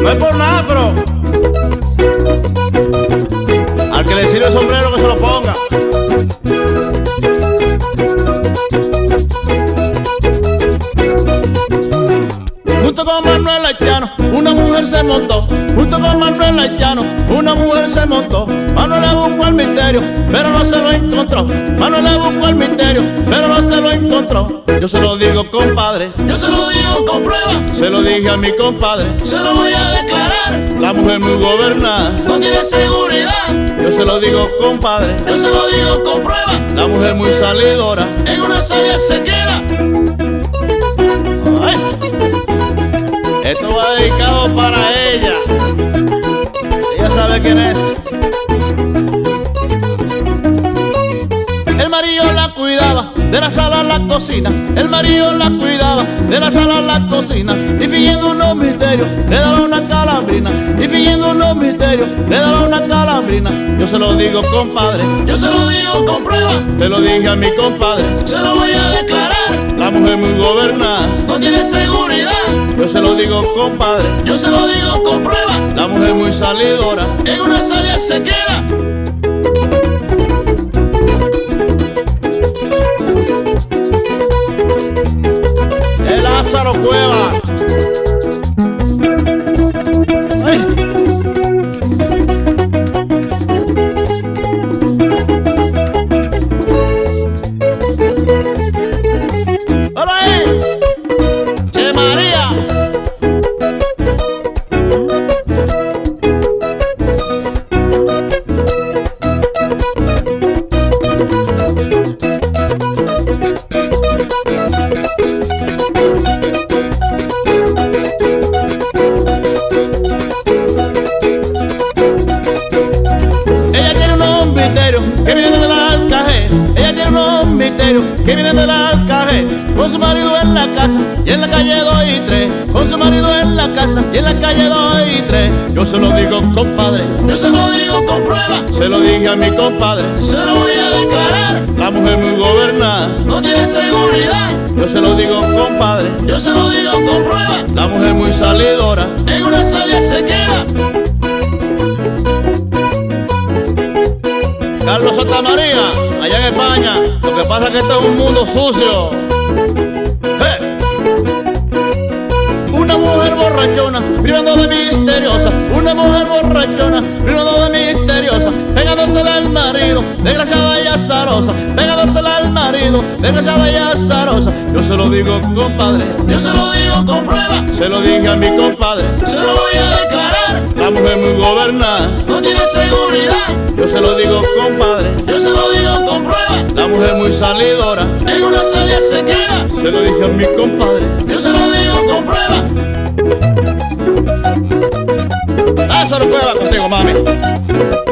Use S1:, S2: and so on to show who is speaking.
S1: No es por nada, pero. Al que le sirve el sombrero que se lo ponga. Junto con Manuel Haitiano, una mujer se montó. Junto con Manuel Haitiano, una mujer se montó. Manuel misterio, pero no se lo encontró. Manuel le buscó el misterio, pero no se lo encontró. Yo se lo digo, compadre.
S2: Yo se lo digo con prueba,
S1: Se lo dije a mi compadre.
S2: se lo voy a declarar.
S1: La mujer muy gobernada.
S2: No tiene seguridad,
S1: Yo se lo digo, compadre.
S2: yo se lo digo con prueba.
S1: La mujer muy salidora.
S2: En una salida se queda.
S1: Ay. Esto va dedicado para ella. Ella sabe quién es. Marido la cuidaba de la sala a la cocina. El marido la cuidaba de la sala a la cocina. Y fingiendo unos misterios, le daba una calambrina. Y fingiendo unos misterios, le daba una calambrina. Yo se lo digo, compadre.
S2: Yo se lo digo con prueba,
S1: Se lo dije a mi compadre.
S2: se lo voy a declarar.
S1: La mujer muy gobernada.
S2: No tiene seguridad,
S1: Yo se lo digo, compadre.
S2: yo se lo digo con prueba.
S1: La mujer muy salidora.
S2: En una salida se queda.
S1: Lázaro Cueva. Unos misterios que vienen del alcaje. Con su marido en la casa y en la calle 2 y 3. Con su marido en la casa y en la calle 2 y 3. Yo se lo digo, compadre.
S2: Yo se lo digo con prueba,
S1: Se lo dije a mi compadre.
S2: se lo voy a declarar.
S1: La mujer muy gobernada.
S2: No tiene seguridad,
S1: Yo se lo digo, compadre.
S2: yo se lo digo con prueba.
S1: La mujer muy salidora.
S2: En una salida se queda.
S1: Pasa que esto es un mundo sucio. ¡Eh! Una mujer borrachona, privando de misteriosa. Una mujer borrachona, privando de misteriosa. Pegándosela al marido, desgraciada y azarosa. Pegándosela al marido, desgraciada y azarosa. Yo se lo digo, compadre.
S2: Yo se lo digo con prueba,
S1: Se lo dije a mi compadre. La mujer muy salidora.
S2: En una salida se queda.
S1: Se lo dije a mi compadre.
S2: Yo se lo digo con prueba.
S1: Lázaro Cueva contigo, mami.